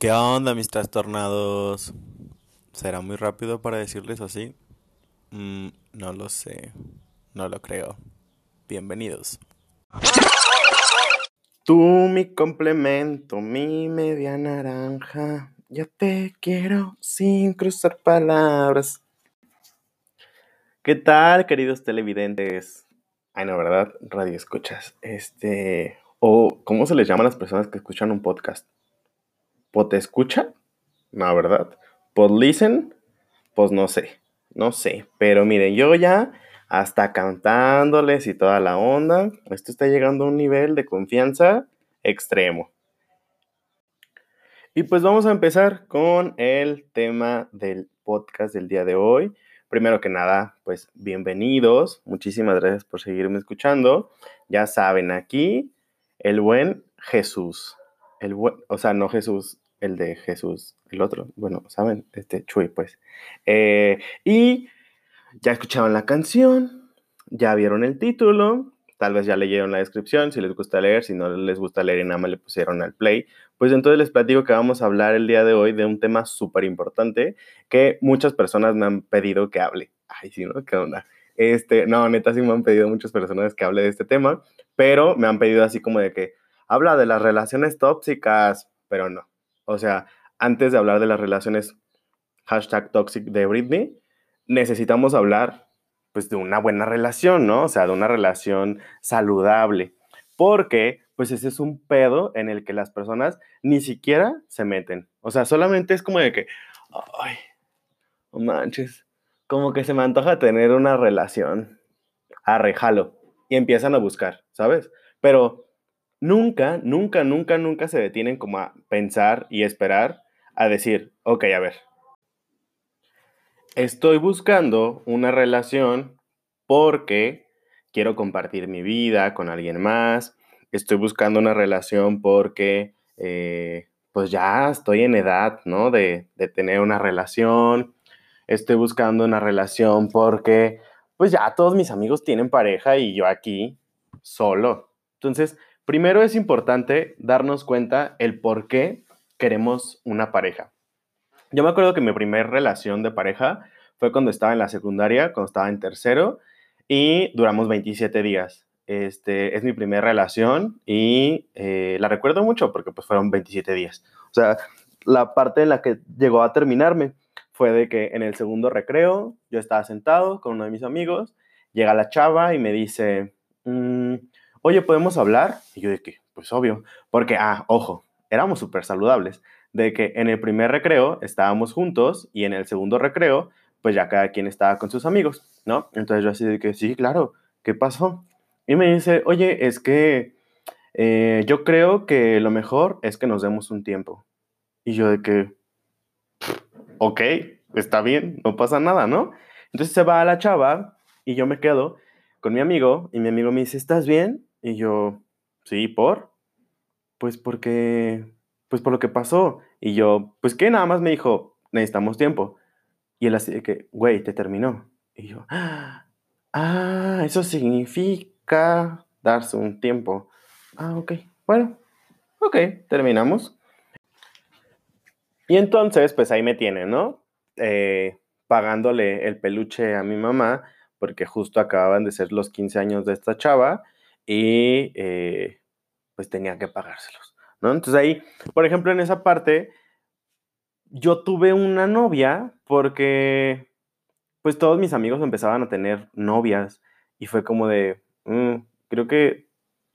¿Qué onda, mis trastornados? ¿Será muy rápido para decirles así? Mm, no lo sé. No lo creo. Bienvenidos. Tú, mi complemento, mi media naranja. Ya te quiero sin cruzar palabras. ¿Qué tal, queridos televidentes? Ay, no, ¿verdad? Radio escuchas. Este. O, ¿cómo se les llama a las personas que escuchan un podcast? ¿Pot escucha? No, ¿verdad? ¿Pod listen? Pues no sé. No sé. Pero miren, yo ya hasta cantándoles y toda la onda. Esto está llegando a un nivel de confianza extremo. Y pues vamos a empezar con el tema del podcast del día de hoy. Primero que nada, pues bienvenidos. Muchísimas gracias por seguirme escuchando. Ya saben, aquí el buen Jesús. El o sea, no Jesús, el de Jesús, el otro. Bueno, saben, este Chuy, pues. Eh, y ya escucharon la canción, ya vieron el título, tal vez ya leyeron la descripción, si les gusta leer, si no les gusta leer y nada más le pusieron al play, pues entonces les platico que vamos a hablar el día de hoy de un tema súper importante que muchas personas me han pedido que hable. Ay, sí, ¿no? ¿Qué onda? Este, no, neta sí me han pedido muchas personas que hable de este tema, pero me han pedido así como de que habla de las relaciones tóxicas, pero no. O sea, antes de hablar de las relaciones hashtag toxic de Britney, necesitamos hablar pues de una buena relación, ¿no? O sea, de una relación saludable. Porque pues ese es un pedo en el que las personas ni siquiera se meten. O sea, solamente es como de que, ay, no manches, como que se me antoja tener una relación. Arrejalo. Y empiezan a buscar, ¿sabes? Pero nunca, nunca, nunca, nunca se detienen como a pensar y esperar a decir, ok, a ver, estoy buscando una relación porque quiero compartir mi vida con alguien más, estoy buscando una relación porque eh, pues ya estoy en edad, ¿no? De, de tener una relación, estoy buscando una relación porque pues ya todos mis amigos tienen pareja y yo aquí solo. Entonces, primero es importante darnos cuenta el por qué queremos una pareja. Yo me acuerdo que mi primera relación de pareja fue cuando estaba en la secundaria, cuando estaba en tercero, y duramos 27 días. Este, es mi primera relación y eh, la recuerdo mucho porque pues fueron 27 días. O sea, la parte en la que llegó a terminarme fue de que en el segundo recreo yo estaba sentado con uno de mis amigos, llega la chava y me dice, mm, oye, ¿podemos hablar? Y yo de que, pues obvio, porque, ah, ojo, éramos súper saludables, de que en el primer recreo estábamos juntos y en el segundo recreo, pues ya cada quien estaba con sus amigos, ¿no? Entonces yo así de que, sí, claro, ¿qué pasó? Y me dice, oye, es que eh, yo creo que lo mejor es que nos demos un tiempo. Y yo de que, ok, está bien, no pasa nada, ¿no? Entonces se va a la chava y yo me quedo con mi amigo y mi amigo me dice, ¿estás bien? Y yo, sí, ¿por? Pues porque, pues por lo que pasó. Y yo, pues que nada más me dijo, necesitamos tiempo. Y él así de que, güey, te terminó. Y yo, ah, eso significa darse un tiempo. Ah, ok, bueno, ok, terminamos. Y entonces, pues ahí me tiene, ¿no? Eh, pagándole el peluche a mi mamá, porque justo acababan de ser los 15 años de esta chava y eh, pues tenía que pagárselos. Entonces ahí, por ejemplo, en esa parte, yo tuve una novia porque pues todos mis amigos empezaban a tener novias y fue como de, mm, creo que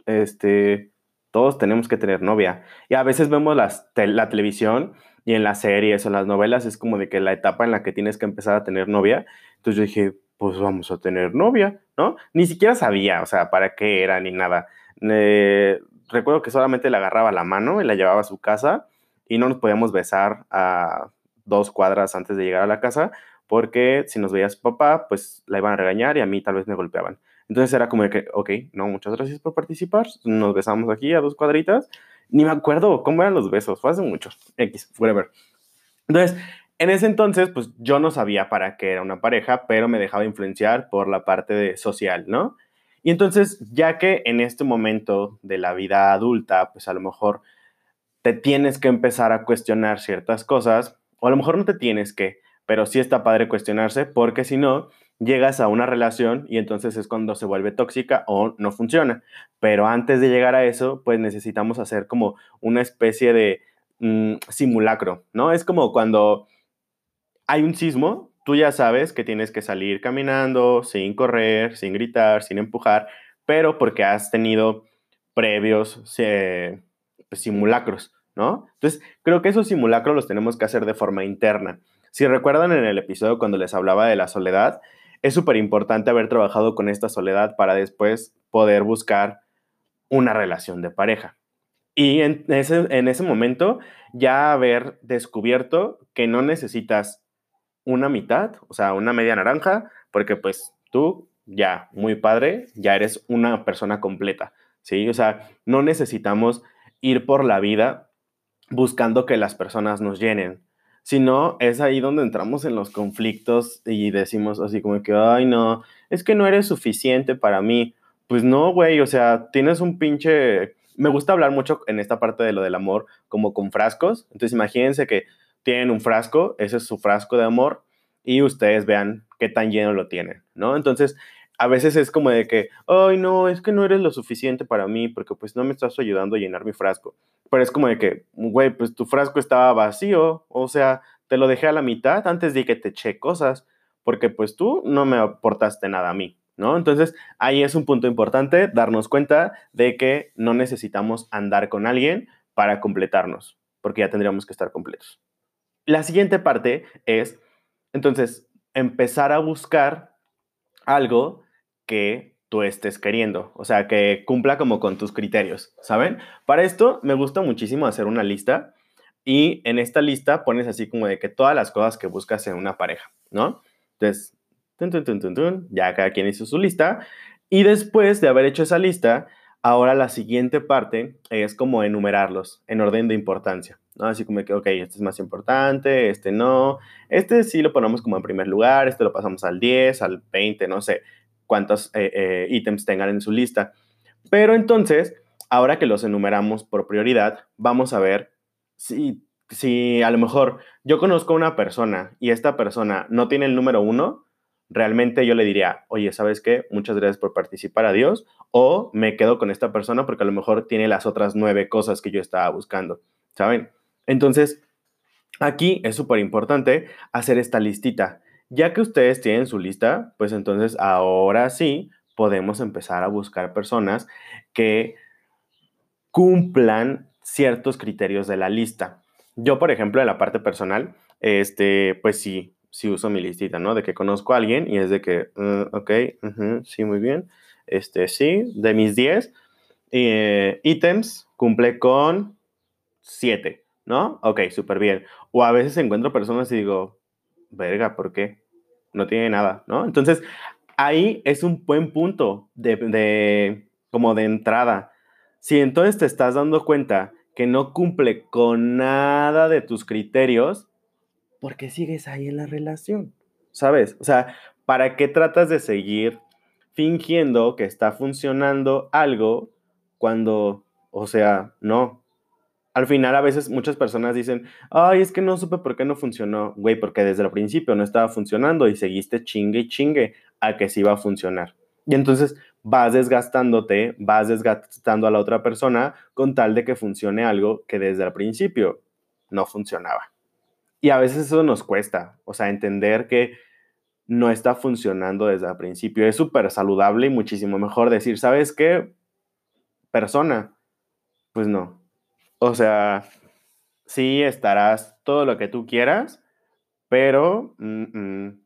este, todos tenemos que tener novia. Y a veces vemos las la televisión y en las series o las novelas es como de que la etapa en la que tienes que empezar a tener novia. Entonces yo dije, pues vamos a tener novia, ¿no? Ni siquiera sabía, o sea, para qué era ni nada. Eh, recuerdo que solamente le agarraba la mano y la llevaba a su casa y no nos podíamos besar a dos cuadras antes de llegar a la casa porque si nos veía su papá, pues la iban a regañar y a mí tal vez me golpeaban. Entonces era como de que, ok, no, muchas gracias por participar, nos besamos aquí a dos cuadritas. Ni me acuerdo cómo eran los besos, fue hace mucho, X, whatever. Entonces, en ese entonces, pues yo no sabía para qué era una pareja, pero me dejaba influenciar por la parte de social, ¿no? Y entonces, ya que en este momento de la vida adulta, pues a lo mejor te tienes que empezar a cuestionar ciertas cosas, o a lo mejor no te tienes que, pero sí está padre cuestionarse, porque si no, llegas a una relación y entonces es cuando se vuelve tóxica o no funciona. Pero antes de llegar a eso, pues necesitamos hacer como una especie de mm, simulacro, ¿no? Es como cuando hay un sismo, tú ya sabes que tienes que salir caminando, sin correr, sin gritar, sin empujar, pero porque has tenido previos pues, simulacros, ¿no? Entonces, creo que esos simulacros los tenemos que hacer de forma interna. Si recuerdan en el episodio cuando les hablaba de la soledad, es súper importante haber trabajado con esta soledad para después poder buscar una relación de pareja. Y en ese momento ya haber descubierto que no necesitas una mitad, o sea, una media naranja, porque pues tú ya, muy padre, ya eres una persona completa, ¿sí? O sea, no necesitamos ir por la vida buscando que las personas nos llenen, sino es ahí donde entramos en los conflictos y decimos así como que, ay, no, es que no eres suficiente para mí. Pues no, güey, o sea, tienes un pinche... Me gusta hablar mucho en esta parte de lo del amor como con frascos. Entonces imagínense que tienen un frasco, ese es su frasco de amor, y ustedes vean qué tan lleno lo tienen, ¿no? Entonces, a veces es como de que, ay, no, es que no eres lo suficiente para mí porque pues no me estás ayudando a llenar mi frasco. Pero es como de que, güey, pues tu frasco estaba vacío, o sea, te lo dejé a la mitad antes de que te eché cosas, porque pues tú no me aportaste nada a mí, ¿no? Entonces, ahí es un punto importante darnos cuenta de que no necesitamos andar con alguien para completarnos, porque ya tendríamos que estar completos. La siguiente parte es, entonces, empezar a buscar algo que tú estés queriendo, o sea, que cumpla como con tus criterios, ¿saben? Para esto me gusta muchísimo hacer una lista y en esta lista pones así como de que todas las cosas que buscas en una pareja, ¿no? Entonces, ya cada quien hizo su lista y después de haber hecho esa lista, Ahora la siguiente parte es como enumerarlos en orden de importancia, ¿no? Así como que, ok, este es más importante, este no, este sí lo ponemos como en primer lugar, este lo pasamos al 10, al 20, no sé cuántos eh, eh, ítems tengan en su lista. Pero entonces, ahora que los enumeramos por prioridad, vamos a ver si, si a lo mejor yo conozco a una persona y esta persona no tiene el número uno, realmente yo le diría, oye, ¿sabes qué? Muchas gracias por participar, adiós. O me quedo con esta persona porque a lo mejor tiene las otras nueve cosas que yo estaba buscando, ¿saben? Entonces, aquí es súper importante hacer esta listita. Ya que ustedes tienen su lista, pues entonces ahora sí podemos empezar a buscar personas que cumplan ciertos criterios de la lista. Yo, por ejemplo, en la parte personal, este, pues sí, si uso mi listita, ¿no? De que conozco a alguien y es de que, uh, ok, sí, muy bien. Este, sí, de mis 10 eh, ítems, cumple con 7, ¿no? Ok, súper bien. O a veces encuentro personas y digo, verga, ¿por qué? No tiene nada, ¿no? Entonces, ahí es un buen punto de, de como de entrada. Si entonces te estás dando cuenta que no cumple con nada de tus criterios, porque sigues ahí en la relación, ¿sabes? O sea, ¿para qué tratas de seguir fingiendo que está funcionando algo cuando, o sea, no? Al final a veces muchas personas dicen, ay, es que no supe por qué no funcionó, güey, porque desde el principio no estaba funcionando y seguiste chingue y chingue a que sí iba a funcionar. Y entonces vas desgastándote, vas desgastando a la otra persona con tal de que funcione algo que desde el principio no funcionaba. Y a veces eso nos cuesta, o sea, entender que no está funcionando desde el principio. Es súper saludable y muchísimo mejor decir, ¿sabes qué? Persona, pues no. O sea, sí estarás todo lo que tú quieras, pero no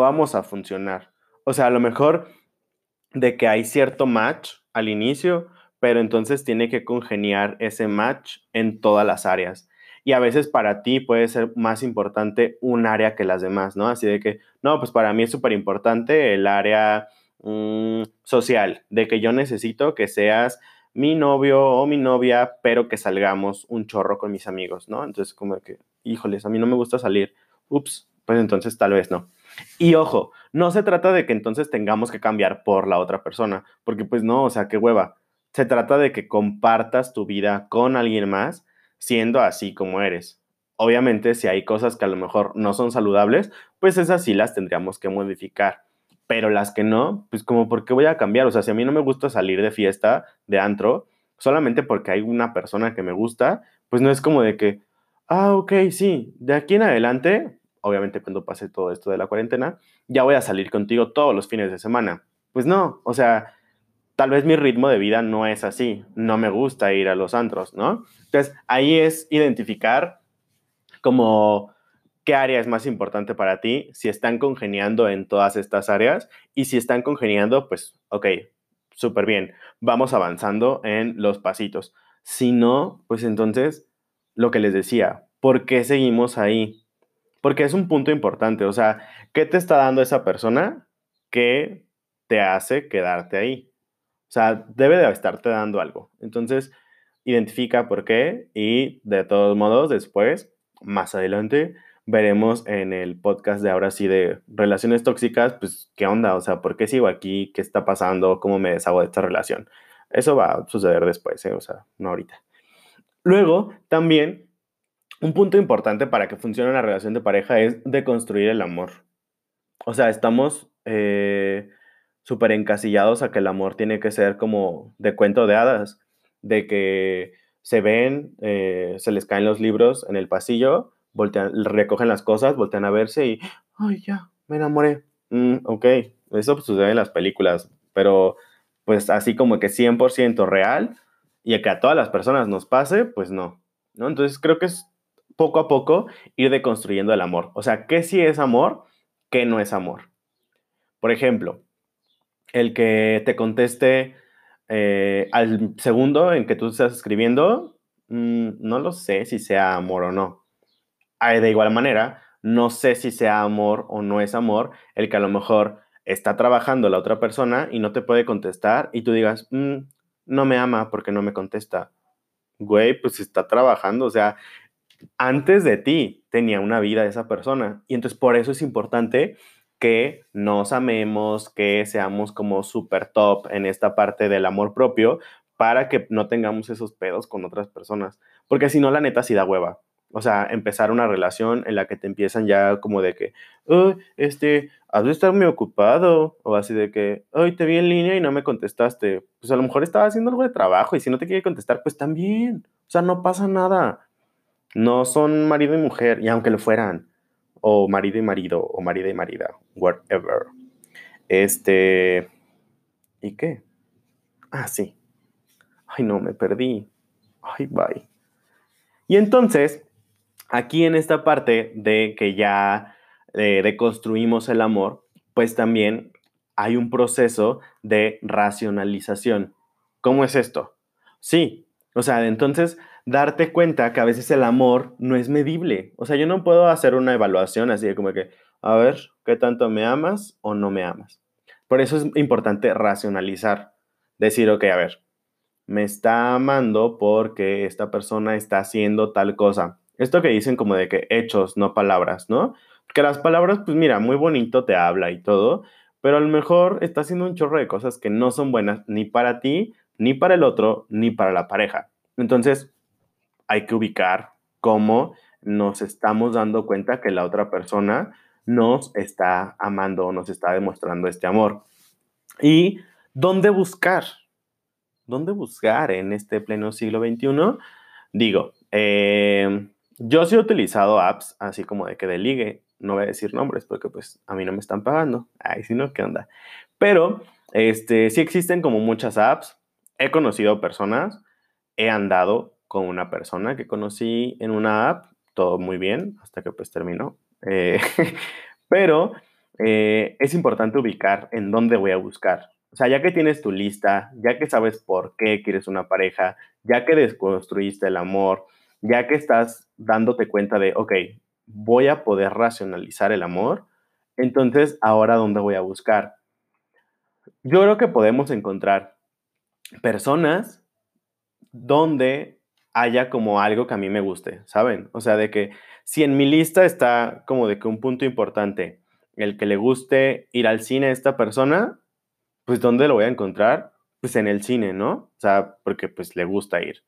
vamos a funcionar. O sea, a lo mejor de que hay cierto match al inicio, pero entonces tiene que congeniar ese match en todas las áreas y a veces para ti puede ser más importante un área que las demás, ¿no? Así de que, no, pues para mí es súper importante el área mm, social, de que yo necesito que seas mi novio o mi novia, pero que salgamos un chorro con mis amigos, ¿no? Entonces, como que, híjoles, a mí no me gusta salir. Ups, pues entonces tal vez no. Y ojo, no se trata de que entonces tengamos que cambiar por la otra persona, porque pues no, o sea, qué hueva. Se trata de que compartas tu vida con alguien más siendo así como eres. Obviamente, si hay cosas que a lo mejor no son saludables, pues esas sí las tendríamos que modificar. Pero las que no, pues como, ¿por qué voy a cambiar? O sea, si a mí no me gusta salir de fiesta, de antro, solamente porque hay una persona que me gusta, pues no es como de que, ah, ok, sí, de aquí en adelante, obviamente cuando pase todo esto de la cuarentena, ya voy a salir contigo todos los fines de semana. Pues no, o sea, tal vez mi ritmo de vida no es así, no me gusta ir a los antros, ¿no? Entonces, ahí es identificar como qué área es más importante para ti, si están congeniando en todas estas áreas y si están congeniando, pues, ok, súper bien, vamos avanzando en los pasitos. Si no, pues entonces, lo que les decía, ¿por qué seguimos ahí? Porque es un punto importante, o sea, ¿qué te está dando esa persona que te hace quedarte ahí? O sea, debe de estarte dando algo. Entonces, identifica por qué y de todos modos, después más adelante veremos en el podcast de ahora sí de relaciones tóxicas, pues qué onda, o sea, ¿por qué sigo aquí? ¿Qué está pasando? ¿Cómo me deshago de esta relación? Eso va a suceder después, ¿eh? o sea, no ahorita. Luego, también, un punto importante para que funcione una relación de pareja es deconstruir el amor. O sea, estamos eh, súper encasillados a que el amor tiene que ser como de cuento de hadas, de que se ven, eh, se les caen los libros en el pasillo, voltean, recogen las cosas, voltean a verse y, ay, ya, me enamoré. Mm, ok, eso sucede en las películas, pero pues así como que 100% real y que a todas las personas nos pase, pues no, ¿no? Entonces creo que es poco a poco ir deconstruyendo el amor. O sea, ¿qué sí es amor? ¿Qué no es amor? Por ejemplo, el que te conteste eh, al segundo en que tú estás escribiendo, mm, no lo sé si sea amor o no. De igual manera, no sé si sea amor o no es amor el que a lo mejor está trabajando la otra persona y no te puede contestar y tú digas, mm, no me ama porque no me contesta. Güey, pues está trabajando, o sea, antes de ti tenía una vida esa persona y entonces por eso es importante que nos amemos, que seamos como súper top en esta parte del amor propio para que no tengamos esos pedos con otras personas. Porque si no, la neta sí da hueva. O sea, empezar una relación en la que te empiezan ya como de que, este, has de estar muy ocupado, o así de que, hoy te vi en línea y no me contestaste. Pues a lo mejor estaba haciendo algo de trabajo y si no te quiere contestar, pues también. O sea, no pasa nada. No son marido y mujer, y aunque lo fueran o marido y marido, o marida y marida, whatever. Este, ¿y qué? Ah, sí. Ay, no, me perdí. Ay, bye. Y entonces, aquí en esta parte de que ya eh, reconstruimos el amor, pues también hay un proceso de racionalización. ¿Cómo es esto? Sí, o sea, entonces darte cuenta que a veces el amor no es medible. O sea, yo no puedo hacer una evaluación así de como que, a ver, ¿qué tanto me amas o no me amas? Por eso es importante racionalizar. Decir, ok, a ver, me está amando porque esta persona está haciendo tal cosa. Esto que dicen como de que hechos, no palabras, ¿no? Porque las palabras, pues mira, muy bonito te habla y todo, pero a lo mejor está haciendo un chorro de cosas que no son buenas ni para ti, ni para el otro, ni para la pareja. Entonces, hay que ubicar cómo nos estamos dando cuenta que la otra persona nos está amando nos está demostrando este amor. ¿Y dónde buscar? ¿Dónde buscar en este pleno siglo XXI? Digo, em, yo sí he utilizado apps así como de que de ligue, no voy a decir nombres porque pues a mí no me están pagando, ay, si no, ¿qué onda? Pero, este, sí existen como muchas apps, he conocido personas, he andado con una persona que conocí en una app, todo muy bien, hasta que pues terminó. Eh, pero eh, es importante ubicar en dónde voy a buscar. O sea, ya que tienes tu lista, ya que sabes por qué quieres una pareja, ya que desconstruiste el amor, ya que estás dándote cuenta de, ok, voy a poder racionalizar el amor, entonces ahora dónde voy a buscar. Yo creo que podemos encontrar personas donde haya como algo que a mí me guste, ¿saben? O sea, de que si en mi lista está como de que un punto importante, el que le guste ir al cine a esta persona, pues ¿dónde lo voy a encontrar? Pues en el cine, ¿no? O sea, porque pues le gusta ir.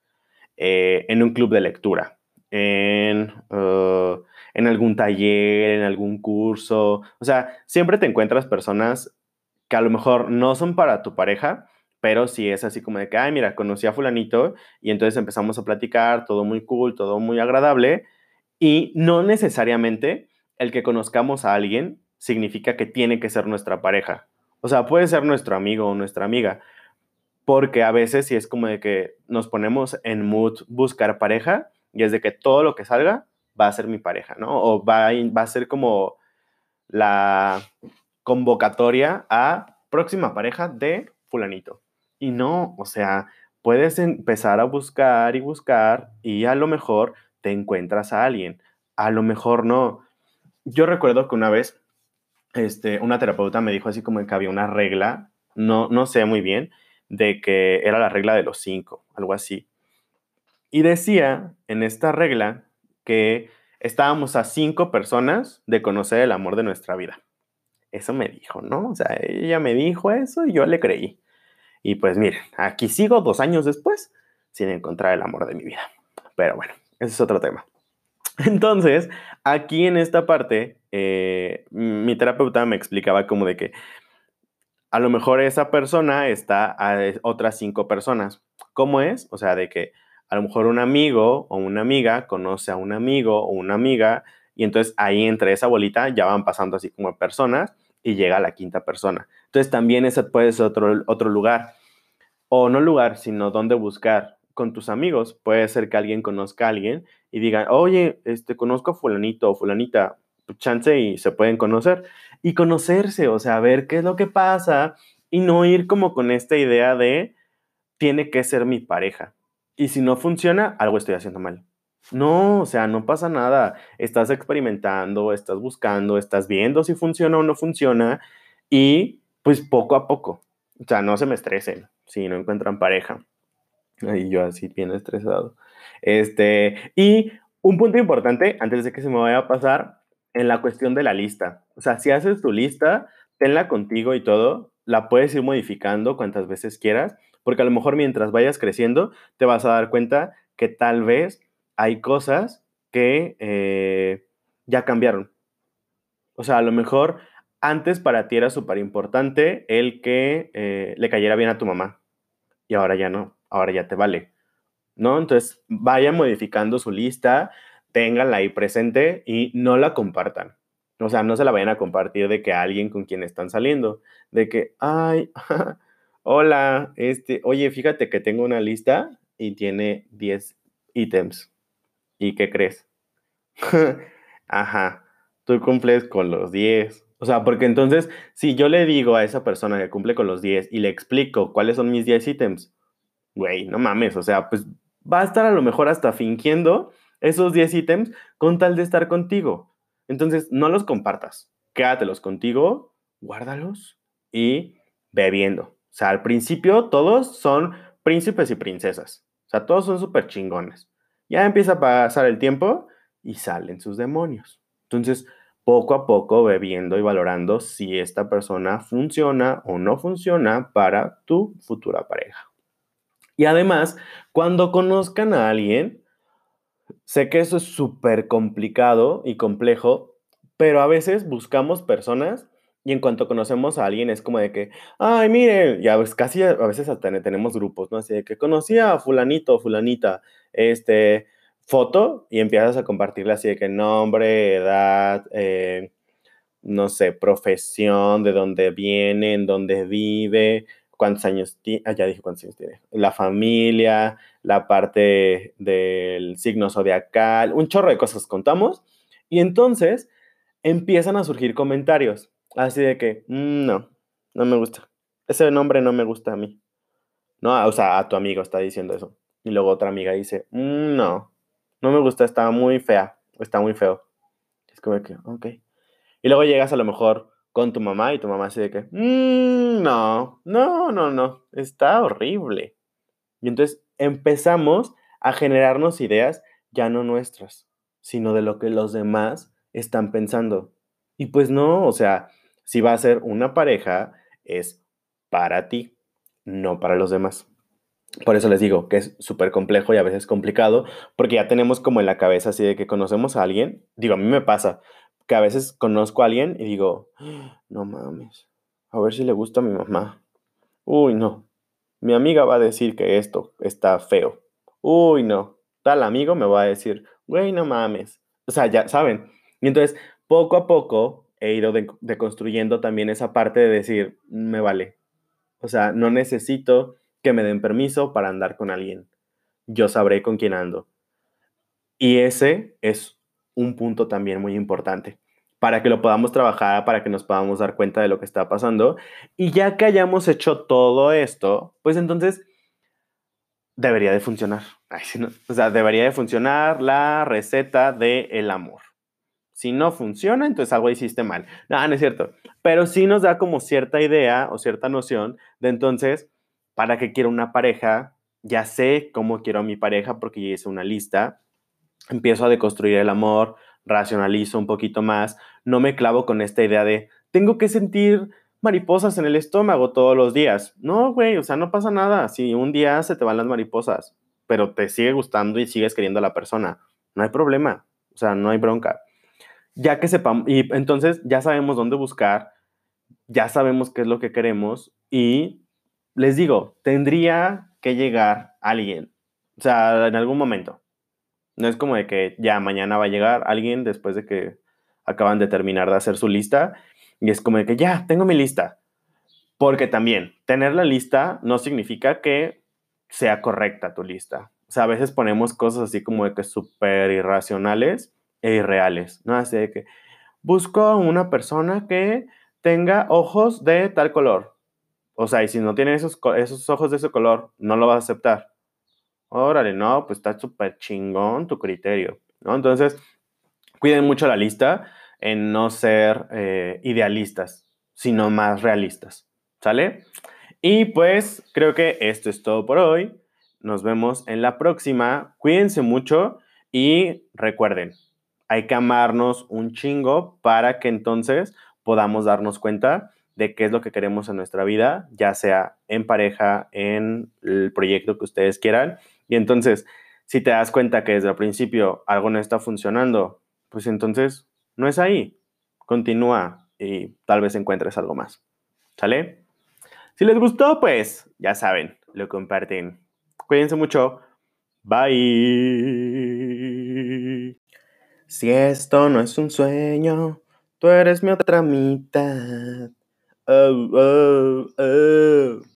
Eh, en un club de lectura, en, uh, en algún taller, en algún curso. O sea, siempre te encuentras personas que a lo mejor no son para tu pareja, pero sí es así como de que, ay, mira, conocí a fulanito y entonces empezamos a platicar, todo muy cool, todo muy agradable, y no necesariamente el que conozcamos a alguien significa que tiene que ser nuestra pareja. O sea, puede ser nuestro amigo o nuestra amiga, porque a veces sí es como de que nos ponemos en mood buscar pareja y es de que todo lo que salga va a ser mi pareja, ¿no? O va a, va a ser como la convocatoria a próxima pareja de fulanito. Y no, o sea, puedes empezar a buscar y buscar y a lo mejor te encuentras a alguien, a lo mejor no. Yo recuerdo que una vez este, una terapeuta me dijo así como que había una regla, no, no sé muy bien, de que era la regla de los cinco, algo así. Y decía en esta regla que estábamos a cinco personas de conocer el amor de nuestra vida. Eso me dijo, ¿no? O sea, ella me dijo eso y yo le creí. Y pues miren, aquí sigo dos años después sin encontrar el amor de mi vida. Pero bueno, ese es otro tema. Entonces, aquí en esta parte, eh, mi terapeuta me explicaba como de que a lo mejor esa persona está a otras cinco personas. ¿Cómo es? O sea, de que a lo mejor un amigo o una amiga conoce a un amigo o una amiga y entonces ahí entre esa bolita ya van pasando así como personas y llega la quinta persona. Entonces también ese puede ser otro, otro lugar. O no lugar, sino dónde buscar con tus amigos. Puede ser que alguien conozca a alguien y digan, oye, este, conozco a fulanito o fulanita, chance y se pueden conocer. Y conocerse, o sea, ver qué es lo que pasa y no ir como con esta idea de, tiene que ser mi pareja. Y si no funciona, algo estoy haciendo mal. No, o sea, no pasa nada. Estás experimentando, estás buscando, estás viendo si funciona o no funciona y pues poco a poco. O sea, no se me estresen si no encuentran pareja. Y yo así bien estresado. Este, y un punto importante, antes de que se me vaya a pasar, en la cuestión de la lista. O sea, si haces tu lista, tenla contigo y todo, la puedes ir modificando cuantas veces quieras, porque a lo mejor mientras vayas creciendo, te vas a dar cuenta que tal vez hay cosas que eh, ya cambiaron. O sea, a lo mejor antes para ti era súper importante el que eh, le cayera bien a tu mamá y ahora ya no, ahora ya te vale. ¿No? Entonces, vayan modificando su lista, ténganla ahí presente y no la compartan. O sea, no se la vayan a compartir de que alguien con quien están saliendo, de que, ay, hola, este, oye, fíjate que tengo una lista y tiene 10 ítems. ¿Y qué crees? Ajá, tú cumples con los 10. O sea, porque entonces, si yo le digo a esa persona que cumple con los 10 y le explico cuáles son mis 10 ítems, güey, no mames, o sea, pues va a estar a lo mejor hasta fingiendo esos 10 ítems con tal de estar contigo. Entonces, no los compartas, quédatelos contigo, guárdalos y bebiendo. O sea, al principio todos son príncipes y princesas. O sea, todos son súper chingones. Ya empieza a pasar el tiempo y salen sus demonios. Entonces, poco a poco ve viendo y valorando si esta persona funciona o no funciona para tu futura pareja. Y además, cuando conozcan a alguien, sé que eso es súper complicado y complejo, pero a veces buscamos personas y en cuanto conocemos a alguien es como de que, ay, miren, ya pues casi a veces hasta tenemos grupos, ¿no? Así de que conocía a fulanito fulanita, este, foto y empiezas a compartirle así de que nombre, edad, eh, no sé, profesión, de dónde viene, en dónde vive, cuántos años tiene, ah, ya dije cuántos años tiene, la familia, la parte del signo zodiacal, un chorro de cosas contamos y entonces empiezan a surgir comentarios así de que, mm, no, no me gusta, ese nombre no me gusta a mí. No, o sea, a tu amigo está diciendo eso. Y luego otra amiga dice, mm, no, no me gusta, está muy fea, está muy feo. Es como que, ok. Y luego llegas a lo mejor con tu mamá y tu mamá dice que, mm, no, no, no, no, está horrible. Y entonces empezamos a generarnos ideas ya no nuestras, sino de lo que los demás están pensando. Y pues no, o sea, si va a ser una pareja, es para ti, no para los demás. Por eso les digo que es súper complejo y a veces complicado, porque ya tenemos como en la cabeza así de que conocemos a alguien. Digo, a mí me pasa que a veces conozco a alguien y digo, no mames, a ver si le gusta a mi mamá. Uy, no, mi amiga va a decir que esto está feo. Uy, no, tal amigo me va a decir, güey, no mames. O sea, ya saben. Y entonces, poco a poco he ido deconstruyendo también esa parte de decir, me vale. O sea, no necesito que me den permiso para andar con alguien. Yo sabré con quién ando. Y ese es un punto también muy importante para que lo podamos trabajar, para que nos podamos dar cuenta de lo que está pasando. Y ya que hayamos hecho todo esto, pues entonces debería de funcionar. O sea, debería de funcionar la receta del el amor. Si no funciona, entonces algo hiciste mal. No, no es cierto. Pero sí nos da como cierta idea o cierta noción de entonces, ¿para qué quiero una pareja? Ya sé cómo quiero a mi pareja porque ya hice una lista. Empiezo a deconstruir el amor, racionalizo un poquito más, no me clavo con esta idea de tengo que sentir mariposas en el estómago todos los días. No, güey, o sea, no pasa nada. Si un día se te van las mariposas, pero te sigue gustando y sigues queriendo a la persona, no hay problema. O sea, no hay bronca ya que sepamos, y entonces ya sabemos dónde buscar, ya sabemos qué es lo que queremos y les digo, tendría que llegar alguien, o sea, en algún momento. No es como de que ya mañana va a llegar alguien después de que acaban de terminar de hacer su lista y es como de que ya, tengo mi lista. Porque también, tener la lista no significa que sea correcta tu lista. O sea, a veces ponemos cosas así como de que súper irracionales e irreales, ¿no? Así de que busco una persona que tenga ojos de tal color. O sea, y si no tiene esos, esos ojos de ese color, no lo vas a aceptar. Órale, no, pues está súper chingón tu criterio, ¿no? Entonces, cuiden mucho la lista en no ser eh, idealistas, sino más realistas, ¿sale? Y pues creo que esto es todo por hoy. Nos vemos en la próxima. Cuídense mucho y recuerden, hay que amarnos un chingo para que entonces podamos darnos cuenta de qué es lo que queremos en nuestra vida, ya sea en pareja, en el proyecto que ustedes quieran. Y entonces, si te das cuenta que desde el principio algo no está funcionando, pues entonces no es ahí. Continúa y tal vez encuentres algo más. ¿Sale? Si les gustó, pues ya saben, lo comparten. Cuídense mucho. Bye. Si esto no es un sueño, tú eres mi otra mitad. Oh, oh, oh.